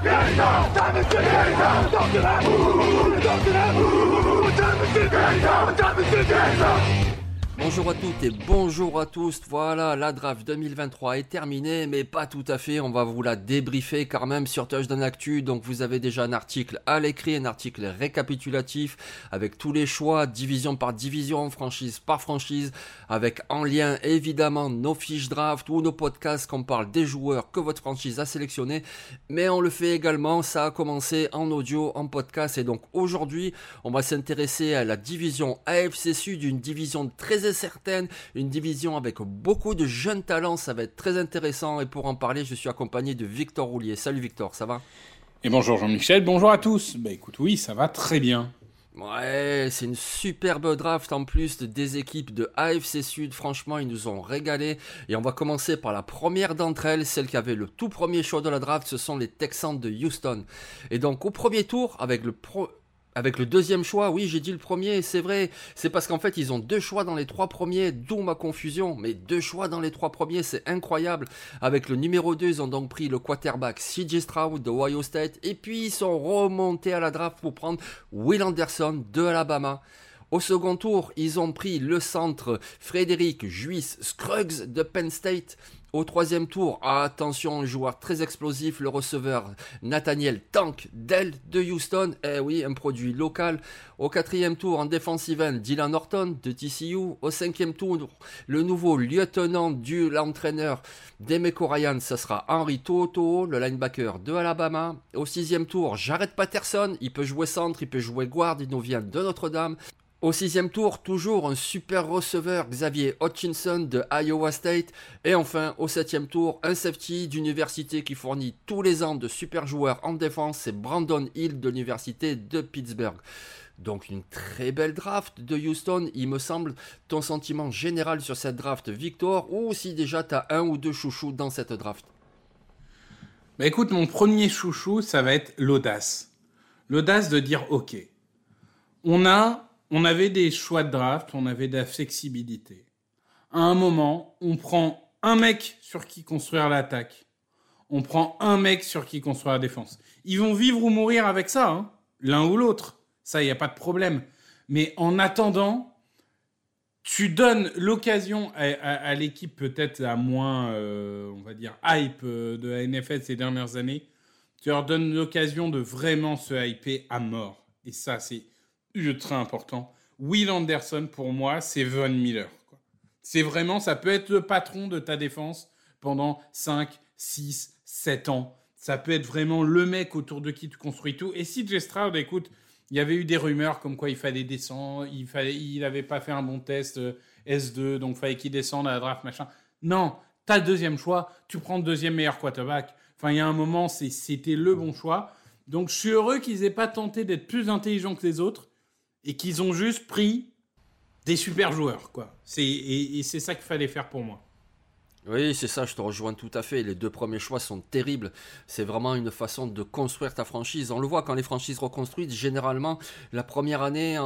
跟上咱们去跟上动起来动起来动起咱们去跟上咱们去跟上 Bonjour à toutes et bonjour à tous. Voilà, la draft 2023 est terminée, mais pas tout à fait. On va vous la débriefer quand même sur Touchdown Actu. Donc vous avez déjà un article à l'écrit, un article récapitulatif avec tous les choix, division par division, franchise par franchise, avec en lien évidemment nos fiches draft ou nos podcasts qu'on parle des joueurs que votre franchise a sélectionnés. Mais on le fait également, ça a commencé en audio, en podcast. Et donc aujourd'hui, on va s'intéresser à la division AFC Sud, une division très certaine, une division avec beaucoup de jeunes talents, ça va être très intéressant et pour en parler, je suis accompagné de Victor Roulier. Salut Victor, ça va? Et bonjour Jean-Michel, bonjour à tous. Bah écoute, oui, ça va très bien. Ouais, c'est une superbe draft en plus des équipes de AFC Sud. Franchement, ils nous ont régalé. Et on va commencer par la première d'entre elles, celle qui avait le tout premier choix de la draft. Ce sont les Texans de Houston. Et donc, au premier tour, avec le pro avec le deuxième choix, oui, j'ai dit le premier, c'est vrai. C'est parce qu'en fait, ils ont deux choix dans les trois premiers, d'où ma confusion. Mais deux choix dans les trois premiers, c'est incroyable. Avec le numéro 2, ils ont donc pris le quarterback CJ Stroud de Ohio State. Et puis, ils sont remontés à la draft pour prendre Will Anderson de Alabama. Au second tour, ils ont pris le centre Frédéric Juice Scruggs de Penn State. Au troisième tour, attention, joueur très explosif, le receveur Nathaniel Tank Dell de Houston. Eh oui, un produit local. Au quatrième tour, en defensive end, Dylan Norton de TCU. Au cinquième tour, le nouveau lieutenant du l'entraîneur d'Emeco Ryan, ce sera Henry Toto, le linebacker de Alabama. Au sixième tour, Jared Patterson, il peut jouer centre, il peut jouer guard, il nous vient de Notre-Dame. Au sixième tour, toujours un super receveur, Xavier Hutchinson de Iowa State. Et enfin, au septième tour, un safety d'université qui fournit tous les ans de super joueurs en défense, c'est Brandon Hill de l'université de Pittsburgh. Donc une très belle draft de Houston, il me semble. Ton sentiment général sur cette draft, Victor, ou si déjà tu as un ou deux chouchous dans cette draft? Bah écoute, mon premier chouchou, ça va être l'audace. L'audace de dire, ok, on a on avait des choix de draft, on avait de la flexibilité. À un moment, on prend un mec sur qui construire l'attaque. On prend un mec sur qui construire la défense. Ils vont vivre ou mourir avec ça, hein, l'un ou l'autre. Ça, il n'y a pas de problème. Mais en attendant, tu donnes l'occasion à, l'équipe peut-être à moins, euh, on va dire, hype euh, de la NFL ces dernières années. Tu leur donnes l'occasion de vraiment se hyper à mort. Et ça, c'est ultra important. Will Anderson, pour moi, c'est Von Miller. C'est vraiment, ça peut être le patron de ta défense pendant 5, 6, 7 ans. Ça peut être vraiment le mec autour de qui tu construis tout. Et si Jay Stroud, écoute, il y avait eu des rumeurs comme quoi il fallait descendre, il fallait, il n'avait pas fait un bon test euh, S2, donc il fallait qu'il descende à la draft, machin. Non, tu as le deuxième choix, tu prends le deuxième meilleur quarterback. Enfin, il y a un moment, c'était le bon choix. Donc je suis heureux qu'ils aient pas tenté d'être plus intelligents que les autres et qu'ils ont juste pris des super joueurs, quoi. C'est, et, c'est ça qu'il fallait faire pour moi. Oui, c'est ça, je te rejoins tout à fait. Les deux premiers choix sont terribles. C'est vraiment une façon de construire ta franchise. On le voit quand les franchises reconstruisent, généralement, la première année,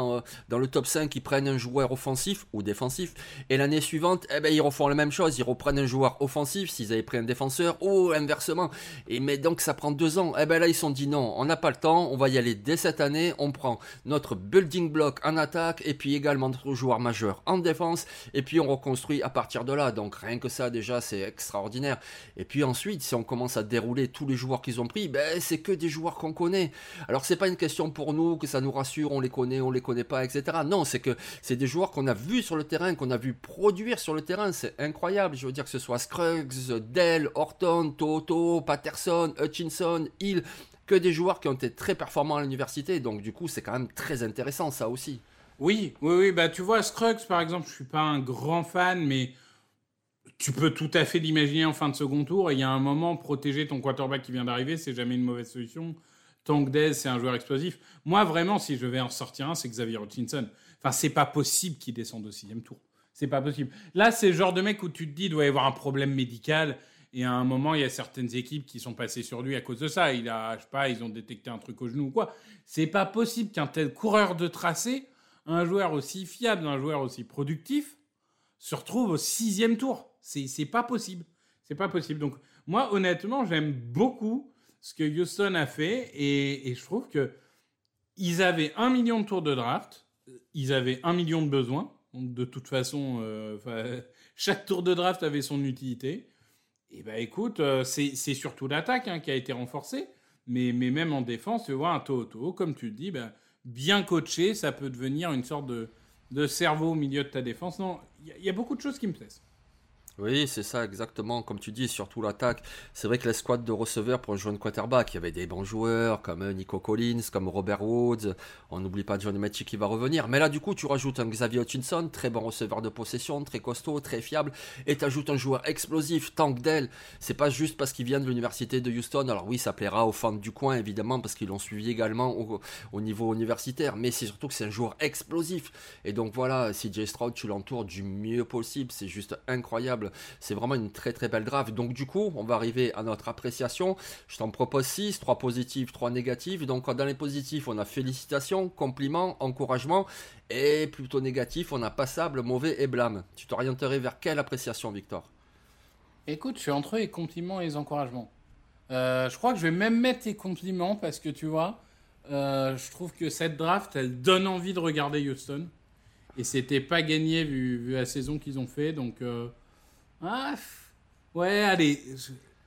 dans le top 5, ils prennent un joueur offensif ou défensif. Et l'année suivante, eh ben, ils refont la même chose. Ils reprennent un joueur offensif s'ils avaient pris un défenseur ou inversement. Et mais donc, ça prend deux ans. Eh ben là, ils sont dit non, on n'a pas le temps. On va y aller dès cette année. On prend notre building block en attaque et puis également notre joueur majeur en défense. Et puis, on reconstruit à partir de là. Donc, rien que ça, déjà, c'est extraordinaire. Et puis ensuite, si on commence à dérouler tous les joueurs qu'ils ont pris, ben, c'est que des joueurs qu'on connaît. Alors c'est pas une question pour nous que ça nous rassure, on les connaît, on les connaît pas, etc. Non, c'est que c'est des joueurs qu'on a vus sur le terrain, qu'on a vu produire sur le terrain. C'est incroyable. Je veux dire que ce soit Scruggs, Dell, Horton, Toto, Patterson, Hutchinson, Hill, que des joueurs qui ont été très performants à l'université. Donc du coup, c'est quand même très intéressant ça aussi. Oui, oui, oui. Bah, tu vois, Scruggs, par exemple, je suis pas un grand fan, mais tu peux tout à fait l'imaginer en fin de second tour. Et il y a un moment, protéger ton quarterback qui vient d'arriver, c'est jamais une mauvaise solution. Tank Dez, c'est un joueur explosif. Moi, vraiment, si je vais en sortir un, c'est Xavier Hutchinson. Enfin, c'est pas possible qu'il descende au sixième tour. C'est pas possible. Là, c'est le genre de mec où tu te dis, il doit y avoir un problème médical. Et à un moment, il y a certaines équipes qui sont passées sur lui à cause de ça. Il a, je sais pas, ils ont détecté un truc au genou ou quoi. C'est pas possible qu'un tel coureur de tracé, un joueur aussi fiable, un joueur aussi productif, se retrouve au sixième tour. C'est pas possible. C'est pas possible. Donc, moi, honnêtement, j'aime beaucoup ce que Houston a fait et, je trouve que ils avaient un million de tours de draft, ils avaient un million de besoins. Donc, de toute façon, euh, chaque tour de draft avait son utilité. Et ben, écoute, euh, c'est surtout l'attaque hein, qui a été renforcée. Mais, même en défense, tu vois, un Toto, comme tu le dis, ben, bien coaché, ça peut devenir une sorte de cerveau au milieu de ta défense. Non, il y, a beaucoup de choses qui me plaisent. Oui, c'est ça, exactement. Comme tu dis, surtout l'attaque. C'est vrai que la squad de receveurs pour un joueur de quarterback, il y avait des bons joueurs comme euh, Nico Collins, comme Robert Woods. On n'oublie pas Johnny Matchi qui va revenir. Mais là, du coup, tu rajoutes un Xavier Hutchinson, très bon receveur de possession, très costaud, très fiable. Et tu ajoutes un joueur explosif, Tank Dell. C'est pas juste parce qu'il vient de l'université de Houston. Alors oui, ça plaira aux fans du coin, évidemment, parce qu'ils l'ont suivi également au, niveau universitaire. Mais c'est surtout que c'est un joueur explosif. Et donc voilà, si Jay Stroud, tu l'entoures du mieux possible. C'est juste incroyable c'est vraiment une très très belle draft. Donc du coup, on va arriver à notre appréciation. Je t'en propose 6, 3 positifs, 3 négatifs. Donc dans les positifs, on a félicitations, compliments, encouragement. Et plutôt négatif, on a passable, mauvais et blâme. Tu t'orienterais vers quelle appréciation, Victor? Écoute, je suis entre les compliments et les encouragements. Euh, je crois que je vais même mettre les compliments parce que tu vois, euh, je trouve que cette draft, elle donne envie de regarder Houston. Et c'était pas gagné vu, la saison qu'ils ont fait. Donc, euh, ah, ouais, allez,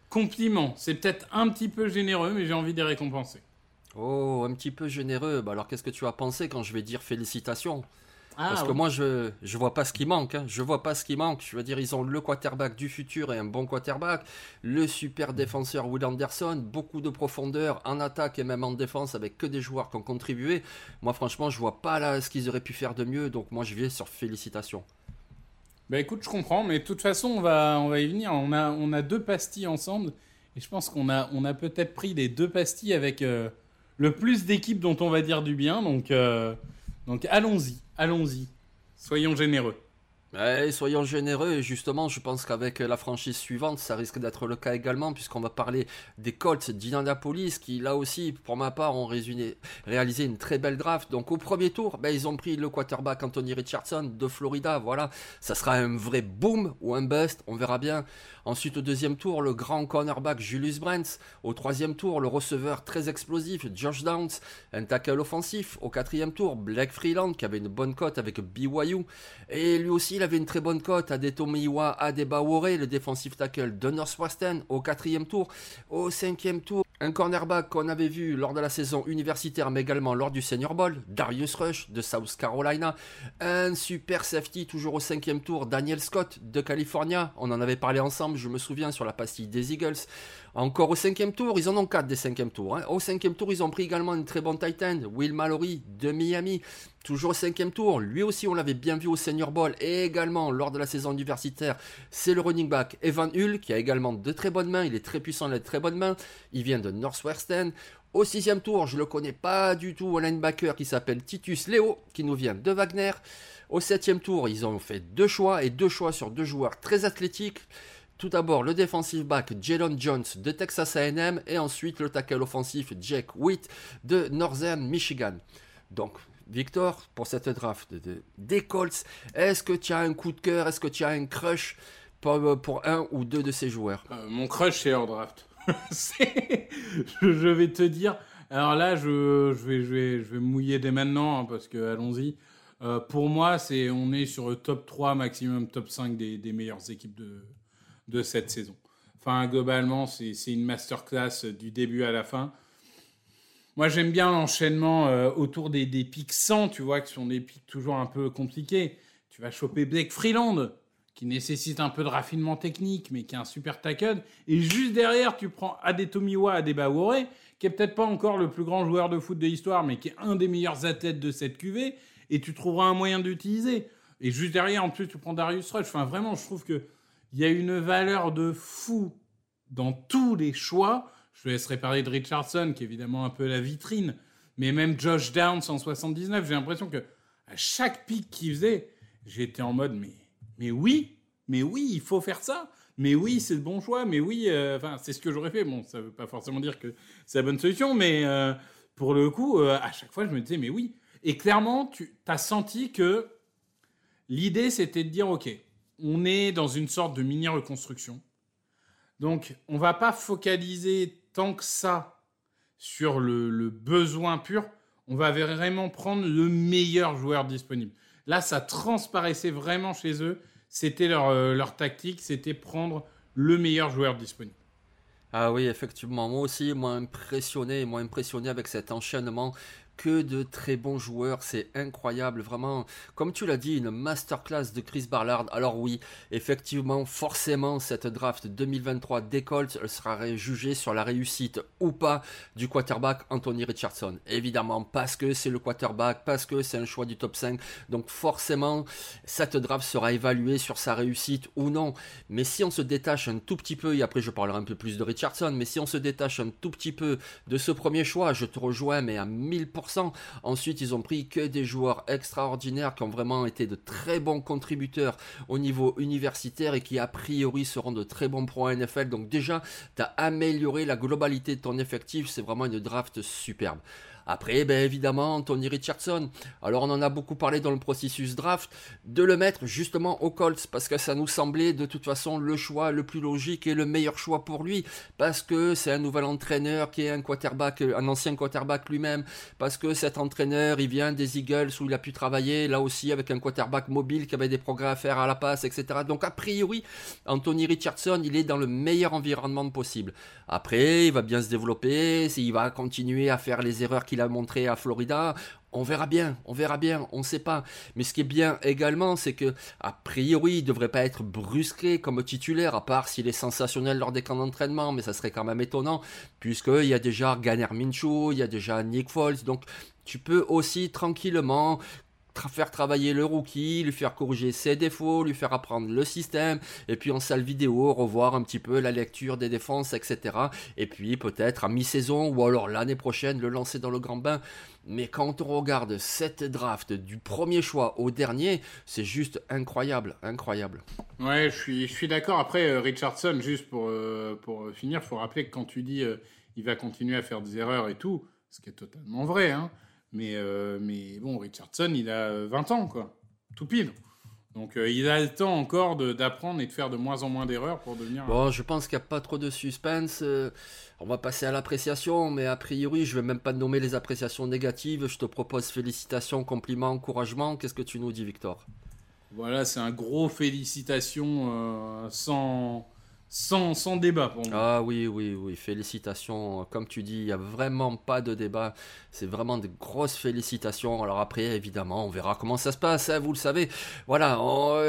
compliment. C'est peut-être un petit peu généreux, mais j'ai envie de les récompenser. Oh, un petit peu généreux. Bah alors, qu'est-ce que tu as pensé quand je vais dire félicitations? Ah, Parce que moi, je je vois pas ce qui manque. Hein. Je vois pas ce qui manque. Je veux dire, ils ont le quarterback du futur et un bon quarterback, le super défenseur Will Anderson, beaucoup de profondeur en attaque et même en défense avec que des joueurs qui ont contribué. Moi, franchement, je vois pas là ce qu'ils auraient pu faire de mieux. Donc, moi, je vais sur félicitations. Bah écoute, je comprends, mais de toute façon, on va, on va y venir. On a, on a deux pastilles ensemble, et je pense qu'on a, on a peut-être pris les deux pastilles avec euh, le plus d'équipes dont on va dire du bien. Donc, euh, donc allons-y, allons-y. Soyons généreux soyons généreux justement, je pense qu'avec la franchise suivante, ça risque d'être le cas également, puisqu'on va parler des Colts d'Indianapolis qui, là aussi, pour ma part, ont réalisé une très belle draft. Donc, au premier tour, ben, ils ont pris le quarterback Anthony Richardson de Florida. Voilà, ça sera un vrai boom ou un bust, on verra bien. Ensuite, au deuxième tour, le grand cornerback Julius Brents. Au troisième tour, le receveur très explosif Josh Downs. Un tackle offensif. Au quatrième tour, Blake Freeland qui avait une bonne cote avec BYU. Et lui aussi, avait une très bonne cote. Adetomiwa Adebawore, le défensif tackle de Northwestern. Au quatrième tour. Au cinquième tour, un cornerback qu'on avait vu lors de la saison universitaire, mais également lors du Senior Bowl, Darius Rush de South Carolina. Un super safety, toujours au cinquième tour, Daniel Scott de California. On en avait parlé ensemble je me souviens, sur la pastille des Eagles. Encore au cinquième tour, ils en ont quatre des cinquièmes tours. Hein. Au cinquième tour, ils ont pris également une très bonne tight end, Will Mallory de Miami. Toujours au cinquième tour, lui aussi on l'avait bien vu au Senior Bowl et également lors de la saison universitaire, c'est le running back Evan Hull qui a également de très bonnes mains, il est très puissant, il a de très bonnes mains, il vient de Northwestern. Au sixième tour, je le connais pas du tout, un linebacker qui s'appelle Titus Leo, qui nous vient de Wagner. Au septième tour, ils ont fait deux choix et deux choix sur deux joueurs très athlétiques. Tout d'abord, le defensive back Jalen Jones de Texas AM et ensuite le tackle offensif Jake Witt de Northern Michigan. Donc, Victor, pour cette draft des Colts, est-ce que tu as un coup de cœur Est-ce que tu as un crush pour, un ou deux de ces joueurs? Euh, Mon crush, c'est leur draft. je vais te dire. Alors là, je, vais, je, mouiller dès maintenant, hein, parce que allons-y. Euh, pour moi, c'est on est sur le top 3, maximum top 5 des, des meilleures équipes de, de cette saison. Enfin, globalement, c'est une masterclass du début à la fin. Moi, j'aime bien l'enchaînement euh, autour des, des pics 100, tu vois, qui sont des pics toujours un peu compliqués. Tu vas choper Blake Freeland, qui nécessite un peu de raffinement technique, mais qui est un super tackle. Et juste derrière, tu prends Adetomiwa Adebaore, qui est peut-être pas encore le plus grand joueur de foot de l'histoire, mais qui est un des meilleurs athlètes de cette QV, et tu trouveras un moyen d'utiliser. Et juste derrière, en plus, tu prends Darius Rush. Enfin, vraiment, je trouve que il y a une valeur de fou dans tous les choix. Je laisserai parler de Richardson, qui est évidemment un peu la vitrine, mais même Josh Downs en 79, j'ai l'impression que à chaque pic qu'il faisait, j'étais en mode mais, mais oui, mais oui, il faut faire ça. Mais oui, c'est le bon choix. Mais oui, euh, c'est ce que j'aurais fait. Bon, ça veut pas forcément dire que c'est la bonne solution, mais euh, pour le coup, euh, à chaque fois, je me disais, mais oui. Et clairement, tu as senti que l'idée, c'était de dire, OK, on est dans une sorte de mini-reconstruction. Donc, on va pas focaliser tant que ça sur le, besoin pur. On va vraiment prendre le meilleur joueur disponible. Là, ça transparaissait vraiment chez eux. C'était leur, euh, leur tactique, c'était prendre le meilleur joueur disponible. Ah oui, effectivement, moi aussi, moi impressionné, moi impressionné avec cet enchaînement que de très bons joueurs, c'est incroyable, vraiment. Comme tu l'as dit, une masterclass de Chris Barlard. Alors oui, effectivement, forcément, cette draft 2023 des sera jugée sur la réussite ou pas du quarterback Anthony Richardson. Évidemment, parce que c'est le quarterback, parce que c'est un choix du top 5. Donc forcément, cette draft sera évaluée sur sa réussite ou non. Mais si on se détache un tout petit peu, et après je parlerai un peu plus de Richardson, mais si on se détache un tout petit peu de ce premier choix, je te rejoins, mais à 1000%, Ensuite, ils ont pris que des joueurs extraordinaires qui ont vraiment été de très bons contributeurs au niveau universitaire et qui a priori seront de très bons pro NFL. Donc déjà, tu as amélioré la globalité de ton effectif. C'est vraiment une draft superbe. Après, ben évidemment, Tony Richardson. Alors on en a beaucoup parlé dans le processus draft, de le mettre justement au Colts, parce que ça nous semblait de toute façon le choix le plus logique et le meilleur choix pour lui, parce que c'est un nouvel entraîneur qui est un quarterback, un ancien quarterback lui-même, parce que cet entraîneur, il vient des Eagles où il a pu travailler, là aussi avec un quarterback mobile qui avait des progrès à faire à la passe, etc. Donc a priori, Anthony Richardson, il est dans le meilleur environnement possible. Après, il va bien se développer, il va continuer à faire les erreurs qu'il a montré à Florida. On verra bien, on verra bien, on ne sait pas. Mais ce qui est bien également, c'est que a priori, il ne devrait pas être brusqué comme titulaire, à part s'il est sensationnel lors des camps d'entraînement, mais ça serait quand même étonnant, puisqu'il y a déjà Ganner Minshew, il y a déjà Nick Foles, donc tu peux aussi tranquillement faire travailler le rookie, lui faire corriger ses défauts, lui faire apprendre le système, et puis en salle vidéo, revoir un petit peu la lecture des défenses, etc. Et puis peut-être à mi-saison ou alors l'année prochaine le lancer dans le grand bain. Mais quand on regarde cette draft du premier choix au dernier, c'est juste incroyable, incroyable. Ouais, je suis, d'accord. Après, euh, Richardson, juste pour, euh, pour finir, il faut rappeler que quand tu dis euh, il va continuer à faire des erreurs et tout, ce qui est totalement vrai, hein, mais, euh, mais bon, Richardson, il a 20 ans, quoi. Tout pile. Donc euh, il a le temps encore d'apprendre et de faire de moins en moins d'erreurs pour devenir. Bon, je pense qu'il n'y a pas trop de suspense. Euh, on va passer à l'appréciation, mais a priori, je vais même pas nommer les appréciations négatives. Je te propose félicitations, compliments, encouragements. Qu'est-ce que tu nous dis, Victor? Voilà, c'est un gros félicitations sans sans, débat pour moi. Ah oui, oui, oui, félicitations. Comme tu dis, il n'y a vraiment pas de débat. C'est vraiment des grosses félicitations. Alors après, évidemment, on verra comment ça se passe, hein, vous le savez. Voilà,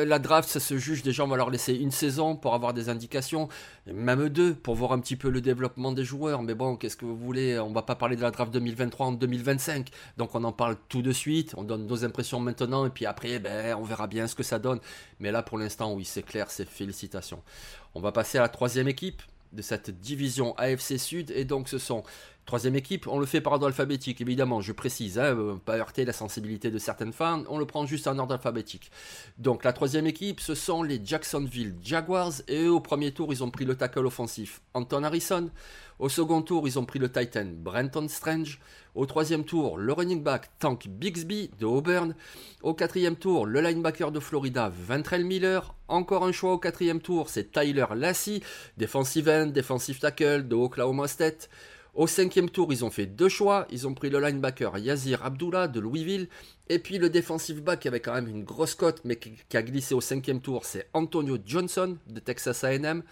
la draft, ça se juge. Déjà, on va leur laisser une saison pour avoir des indications, même deux, pour voir un petit peu le développement des joueurs. Mais bon, qu'est-ce que vous voulez? On va pas parler de la draft 2023 en 2025. Donc on en parle tout de suite, on donne nos impressions maintenant, et puis après, ben, on verra bien ce que ça donne. Mais là, pour l'instant, oui, c'est clair, c'est félicitations. On va passer la troisième équipe de cette division AFC Sud. Et donc ce sont Troisième équipe, on le fait par ordre alphabétique, évidemment, je précise, hein, euh, pas heurter la sensibilité de certaines fans, on le prend juste en ordre alphabétique. Donc la troisième équipe, ce sont les Jacksonville Jaguars, et au premier tour, ils ont pris le tackle offensif Anton Harrison. Au second tour, ils ont pris le Titan Brenton Strange. Au troisième tour, le running back Tank Bixby de Auburn. Au quatrième tour, le linebacker de Florida Ventrell Miller. Encore un choix au quatrième tour, c'est Tyler Lassie, defensive end, defensive tackle de Oklahoma State. Au cinquième tour, ils ont fait deux choix. Ils ont pris le linebacker Yazir Abdullah de Louisville. Et puis le defensive back qui avait quand même une grosse cote, mais qui, a glissé au cinquième tour, c'est Antonio Johnson de Texas AM.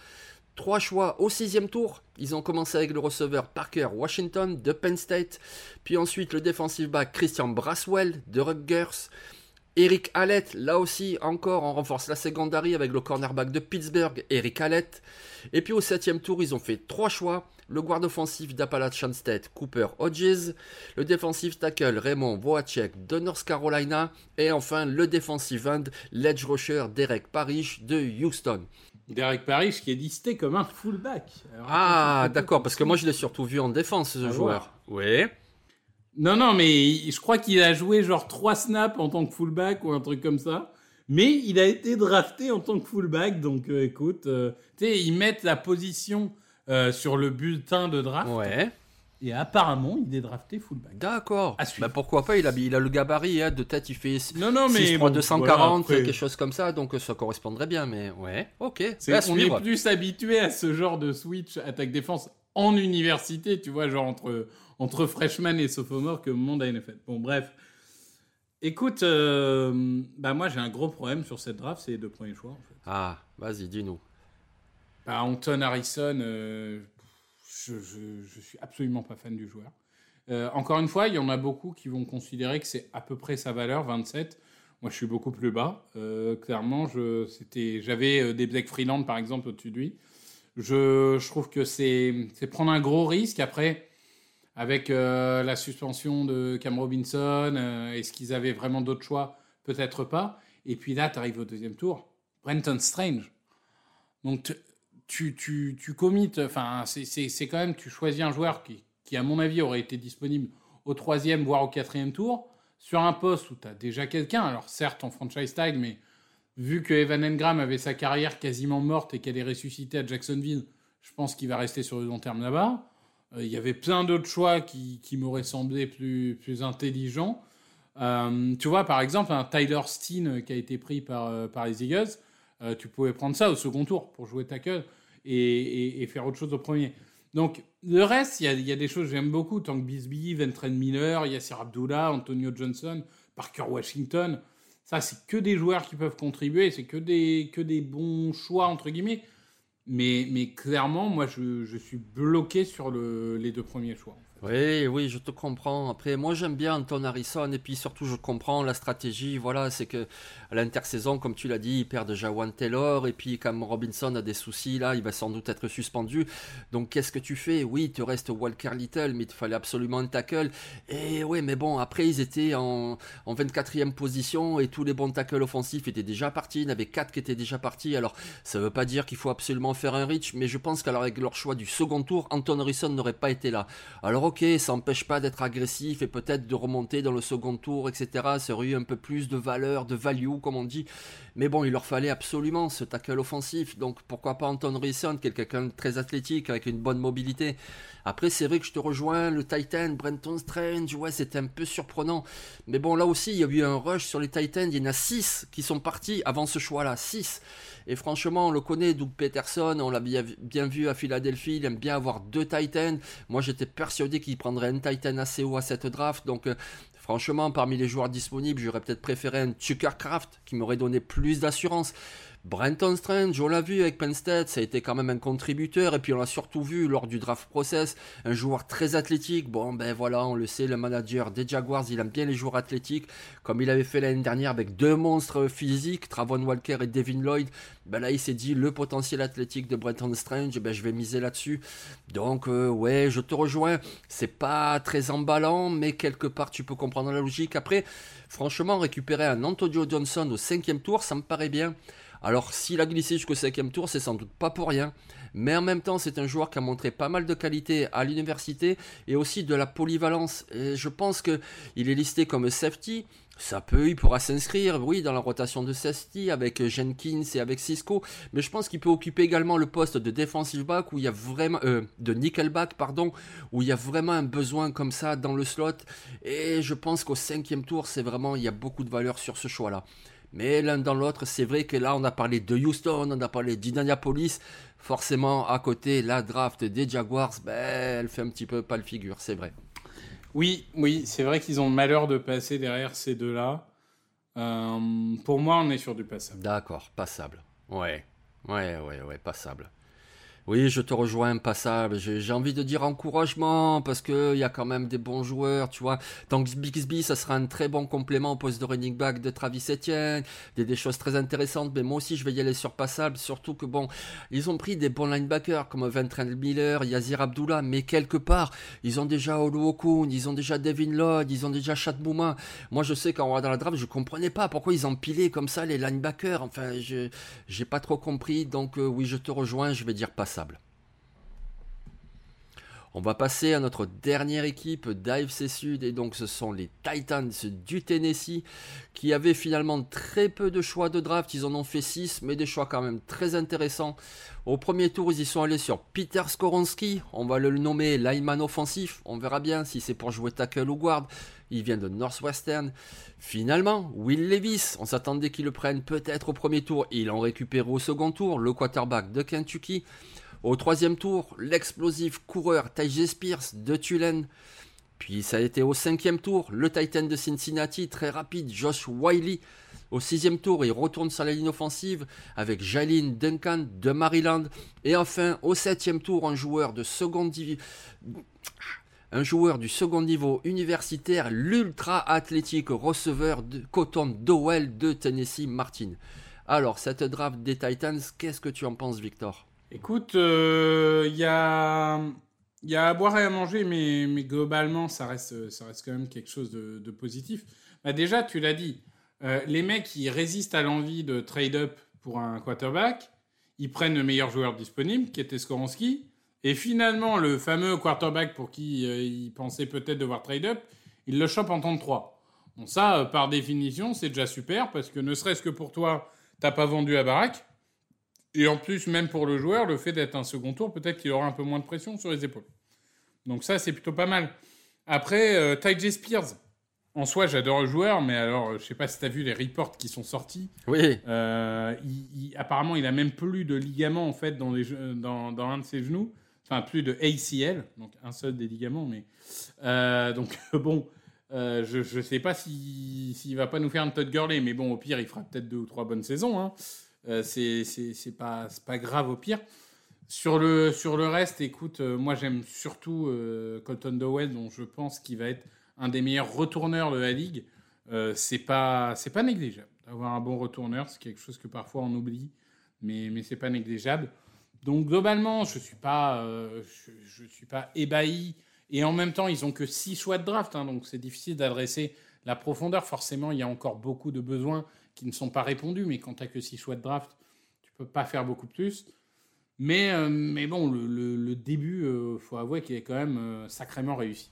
Trois choix au sixième tour. Ils ont commencé avec le receveur Parker Washington de Penn State. Puis ensuite le defensive back Christian Braswell de Rutgers. Eric Hallett, là aussi, encore, on renforce la secondary avec le cornerback de Pittsburgh, Eric Hallett. Et puis au septième tour, ils ont fait trois choix le guard offensif d'Appalachian State, Cooper Hodges, le défensif tackle Raymond Boacek de North Carolina, et enfin le défensif end, l'edge rusher Derek Parrish de Houston. Derek Parrish qui est listé comme un fullback. ah, d'accord, parce que moi je l'ai surtout vu en défense, ce ah, joueur. Oui. Non, non, mais je crois qu'il a joué genre 3 snaps en tant que fullback ou un truc comme ça. Mais il a été drafté en tant que fullback, donc euh, écoute, euh, tu sais, ils mettent la position euh, sur le bulletin de draft. Ouais. Et apparemment, il est drafté fullback. D'accord. Bah, pourquoi pas il a, il a le gabarit hein, de tête, il fait non, non, mais 240, quelque chose comme ça, donc ça correspondrait bien. Mais ouais, ok. on est plus habitué à ce genre de switch attaque-défense en université, tu vois, genre entre, entre freshman et sophomore que monde a NFL. Bon, bref. Écoute, euh, bah moi j'ai un gros problème sur cette draft, c'est les deux premiers choix. En fait. Ah, vas-y, dis-nous. Bah, Anton Harrison, euh, je, je, suis absolument pas fan du joueur. Euh, encore une fois, il y en a beaucoup qui vont considérer que c'est à peu près sa valeur, 27. Moi, je suis beaucoup plus bas. Euh, clairement, j'avais des Black Freeland, par exemple, au-dessus de lui. Je, je trouve que c'est prendre un gros risque. Après, avec la suspension de Cam Robinson, est-ce qu'ils avaient vraiment d'autres choix? Peut-être pas. Et puis là, tu arrives au deuxième tour. Brenton Strange. Donc, tu, tu, commites, enfin, c'est quand même, tu choisis un joueur qui, à mon avis, aurait été disponible au troisième, voire au quatrième tour, sur un poste où tu as déjà quelqu'un, alors certes en franchise tag, mais vu que Evan Engram avait sa carrière quasiment morte et qu'elle est ressuscitée à Jacksonville, je pense qu'il va rester sur le long terme là-bas. Euh, il y avait plein d'autres choix qui, m'auraient semblé plus, intelligents. Euh, tu vois, par exemple, un Tyler Steen qui a été pris par, euh, les Eagles, tu pouvais prendre ça au second tour pour jouer tackle et, faire autre chose au premier. Donc, le reste, il y a, des choses que j'aime beaucoup. Tank Bisbee, Ventren Miller, Yassir Abdullah, Antonio Johnson, Parker Washington. Ça, c'est que des joueurs qui peuvent contribuer. C'est que des, que des bons choix, entre guillemets. Mais, mais clairement, moi, je, je suis bloqué sur le, les deux premiers choix. Oui, oui, je te comprends. Après, moi j'aime bien Anton Harrison et puis surtout je comprends la stratégie. Voilà, c'est que à l'intersaison, comme tu l'as dit, il perd déjà One Taylor et puis comme Robinson a des soucis là, il va sans doute être suspendu. Donc qu'est-ce que tu fais? Oui, te reste Walker Little, mais il fallait absolument un tackle. Et oui, mais bon, après ils étaient en, en 24e position et tous les bons tackles offensifs étaient déjà partis. Il y en avait 4 qui étaient déjà partis. Alors ça veut pas dire qu'il faut absolument faire un reach, mais je pense qu'alors avec leur choix du second tour, Anton Harrison n'aurait pas été là. Alors ok, ça n'empêche pas d'être agressif et peut-être de remonter dans le second tour, etc. Ça aurait eu un peu plus de valeur, de value, comme on dit. Mais bon, il leur fallait absolument ce tackle offensif. Donc pourquoi pas Anton Risson, qui est quelqu'un de très athlétique, avec une bonne mobilité. Après, c'est vrai que je te rejoins, le Titan, Brenton Strange, ouais, c'était un peu surprenant. Mais bon, là aussi, il y a eu un rush sur les Titans. Il y en a 6 qui sont partis avant ce choix-là. 6. Et franchement, on le connaît, Doug Peterson, on l'a bien, vu à Philadelphie, il aime bien avoir deux Titans. Moi, j'étais persuadé qu'il prendrait un Titan assez haut à cette draft. Donc, euh, franchement, parmi les joueurs disponibles, j'aurais peut-être préféré un Tucker Craft qui m'aurait donné plus d'assurance. Brenton Strange, on l'a vu avec Penn State, ça a été quand même un contributeur, et puis on l'a surtout vu lors du draft process, un joueur très athlétique. Bon, ben voilà, on le sait, le manager des Jaguars, il aime bien les joueurs athlétiques, comme il avait fait l'année dernière avec deux monstres physiques, Travon Walker et Devin Lloyd. Ben là, il s'est dit, le potentiel athlétique de Brenton Strange, ben je vais miser là-dessus. Donc, euh, ouais, je te rejoins, c'est pas très emballant, mais quelque part, tu peux comprendre la logique. Après, franchement, récupérer un Antonio Johnson au cinquième tour, ça me paraît bien. Alors s'il a glissé jusqu'au cinquième tour, c'est sans doute pas pour rien. Mais en même temps, c'est un joueur qui a montré pas mal de qualité à l'université et aussi de la polyvalence. Et je pense qu'il est listé comme safety. Ça peut, il pourra s'inscrire, oui, dans la rotation de safety avec Jenkins et avec Cisco, mais je pense qu'il peut occuper également le poste de defensive back où il y a vraiment, euh, de nickelback, pardon, où il y a vraiment un besoin comme ça dans le slot. Et je pense qu'au cinquième tour, c'est vraiment, il y a beaucoup de valeur sur ce choix-là. Mais l'un dans l'autre, c'est vrai que là, on a parlé de Houston, on a parlé d'Indianapolis. Forcément, à côté, la draft des Jaguars, ben, elle fait un petit peu pas le figure, c'est vrai. Oui, oui, c'est vrai qu'ils ont le malheur de passer derrière ces deux-là. Euh, pour moi, on est sur du passable. D'accord, passable. Ouais, ouais, ouais, ouais, passable. Oui, je te rejoins, passable. J'ai envie de dire encouragement parce qu'il y a quand même des bons joueurs, tu vois. Donc Bixby, ça sera un très bon complément au poste de running back de Travis Etienne. Des, des choses très intéressantes, mais moi aussi je vais y aller sur passable. Surtout que bon, ils ont pris des bons linebackers comme Ventrell Miller, Yazir Abdullah, mais quelque part, ils ont déjà Olu Okun, ils ont déjà Devin Lloyd, ils ont déjà Chad Bouma. Moi je sais qu'en dans la draft, je comprenais pas pourquoi ils empilaient comme ça les linebackers. Enfin, je j'ai pas trop compris. Donc euh, oui, je te rejoins, je vais dire passable. On va passer à notre dernière équipe d'AFC Sud et donc ce sont les Titans du Tennessee qui avaient finalement très peu de choix de draft. Ils en ont fait 6 mais des choix quand même très intéressants. Au premier tour ils y sont allés sur Peter Skoronski, on va le nommer lineman offensif, on verra bien si c'est pour jouer tackle ou guard. Il vient de Northwestern. Finalement, Will Levis, on s'attendait qu'il le prenne peut-être au premier tour. Ils l'ont récupéré au second tour, le quarterback de Kentucky. Au troisième tour, l'explosif coureur Tajay Spears de Tulane. Puis ça a été au cinquième tour, le Titan de Cincinnati, très rapide, Josh Wiley. Au sixième tour, il retourne sur la ligne offensive avec Jalen Duncan de Maryland. Et enfin, au septième tour, un joueur du second niveau universitaire, l'ultra athlétique receveur Cotton Dowell de Tennessee Martin. Alors, cette draft des Titans, qu'est-ce que tu en penses, Victor? Écoute, il euh, y, a, à boire et à manger, mais, globalement, ça reste, quand même quelque chose de, positif. Bah déjà, tu l'as dit, euh, les mecs qui résistent à l'envie de trade-up pour un quarterback, ils prennent le meilleur joueur disponible, qui était Skoronski, et finalement, le fameux quarterback pour qui euh, ils pensaient peut-être devoir trade-up, ils le chopent en temps de 3. Bon, ça, par définition, c'est déjà super, parce que ne serait-ce que pour toi, t'as pas vendu à Barack. Et en plus, même pour le joueur, le fait d'être un second tour, peut-être qu'il aura un peu moins de pression sur les épaules. Donc ça, c'est plutôt pas mal. Après, euh, Ty Spears. En soi, j'adore le joueur, mais alors, je sais pas si tu as vu les reports qui sont sortis. Oui. Euh, apparemment, il a même plus de ligaments, en fait, dans, les, dans, dans un de ses genoux. Enfin, plus de ACL, donc un seul des ligaments, mais... Euh, donc, bon, euh, je ne sais pas s'il ne va pas nous faire un Todd Gurley, mais bon, au pire, il fera peut-être deux ou trois bonnes saisons. Hein. Euh, c'est pas, pas grave au pire. Sur le, sur le reste, écoute, euh, moi j'aime surtout euh, Colton Dowell, dont je pense qu'il va être un des meilleurs retourneurs de la ligue. c'est pas, pas négligeable. D'avoir un bon retourneur, c'est quelque chose que parfois on oublie, mais, mais c'est pas négligeable. Donc globalement, je suis pas, je, je, suis pas ébahi. Et en même temps, ils ont que six choix de draft, hein, donc c'est difficile d'adresser la profondeur. Forcément, il y a encore beaucoup de besoins qui ne sont pas répondus, mais quand tu n'as que 6 choix de draft, tu peux pas faire beaucoup plus. Mais, euh, mais bon, le, le, début, il euh, faut avouer qu'il est quand même euh, sacrément réussi.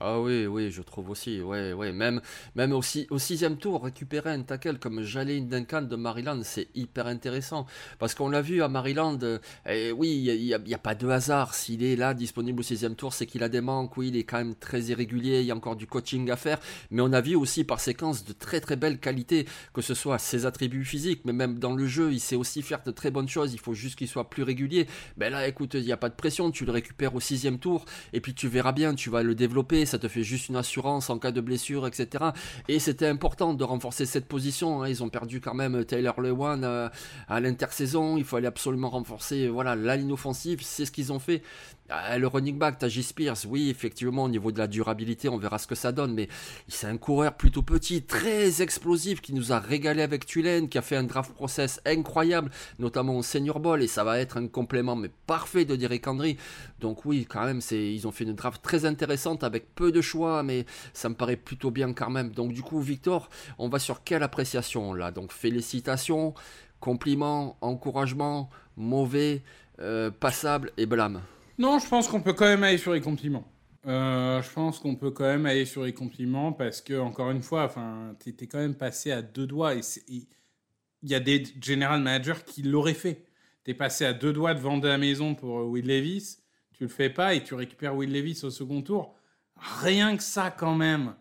Ah oui, oui, je trouve aussi, ouais, ouais. Même, même aussi, au sixième tour, récupérer un tackle comme Jalen Duncan de Maryland, c'est hyper intéressant. Parce qu'on l'a vu à Maryland, et eh oui, il n'y a, pas de hasard. S'il est là, disponible au sixième tour, c'est qu'il a des manques. Oui, il est quand même très irrégulier, il y a encore du coaching à faire. Mais on a vu aussi par séquence de très très belles qualités, que ce soit ses attributs physiques, mais même dans le jeu, il sait aussi faire de très bonnes choses. Il faut juste qu'il soit plus régulier. Ben là, écoute, il n'y a pas de pression, tu le récupères au sixième tour, et puis tu verras bien, tu vas le développer ça te fait juste une assurance en cas de blessure, etc. Et c'était important de renforcer cette position. Hein. Ils ont perdu quand même Taylor Lewan euh, à l'intersaison. Il fallait absolument renforcer voilà, la ligne offensive. C'est ce qu'ils ont fait. Ah, le running back, Taji Spears, oui, effectivement, au niveau de la durabilité, on verra ce que ça donne, mais c'est un coureur plutôt petit, très explosif, qui nous a régalé avec Tulane, qui a fait un draft process incroyable, notamment au Senior Bowl, et ça va être un complément, mais parfait de Derek Henry. Donc oui, quand même, ils ont fait une draft très intéressante, avec peu de choix, mais ça me paraît plutôt bien quand même. Donc du coup, Victor, on va sur quelle appréciation là? Donc félicitations Compliment, encouragement, mauvais, euh, passable et blâme Non, je pense qu'on peut quand même aller sur les compliments. Euh, je pense qu'on peut quand même aller sur les compliments parce que, encore une fois, enfin, étais quand même passé à deux doigts et il y a des general managers qui l'auraient fait. Tu es passé à deux doigts de vendre la maison pour Will Levis, tu le fais pas et tu récupères Will Levis au second tour. Rien que ça, quand même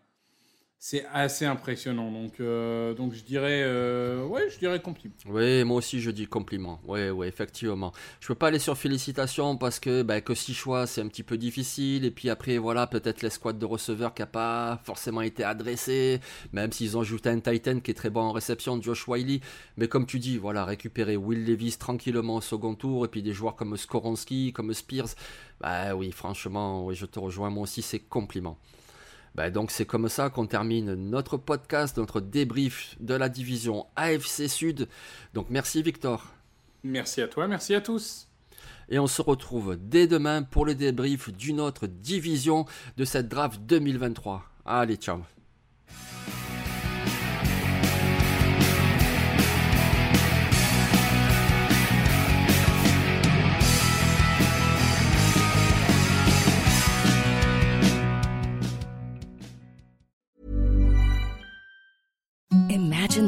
c'est assez impressionnant. Donc, euh, donc je dirais, euh, ouais, je dirais compliment. Oui, moi aussi je dis compliment. Oui, oui, effectivement. Je peux pas aller sur félicitations parce que bah, que six choix, c'est un petit peu difficile. Et puis après, voilà, peut-être l'escouade de receveurs qui a pas forcément été adressée, même s'ils ont ajouté un Titan qui est très bon en réception, Josh Wiley. Mais comme tu dis, voilà, récupérer Will Levis tranquillement au second tour et puis des joueurs comme Skoronski, comme Spears. Bah oui, franchement, oui, je te rejoins. Moi aussi, c'est compliment. Ben donc c'est comme ça qu'on termine notre podcast, notre débrief de la division AFC Sud. Donc merci Victor. Merci à toi, merci à tous. Et on se retrouve dès demain pour le débrief d'une autre division de cette draft 2023. Allez, ciao.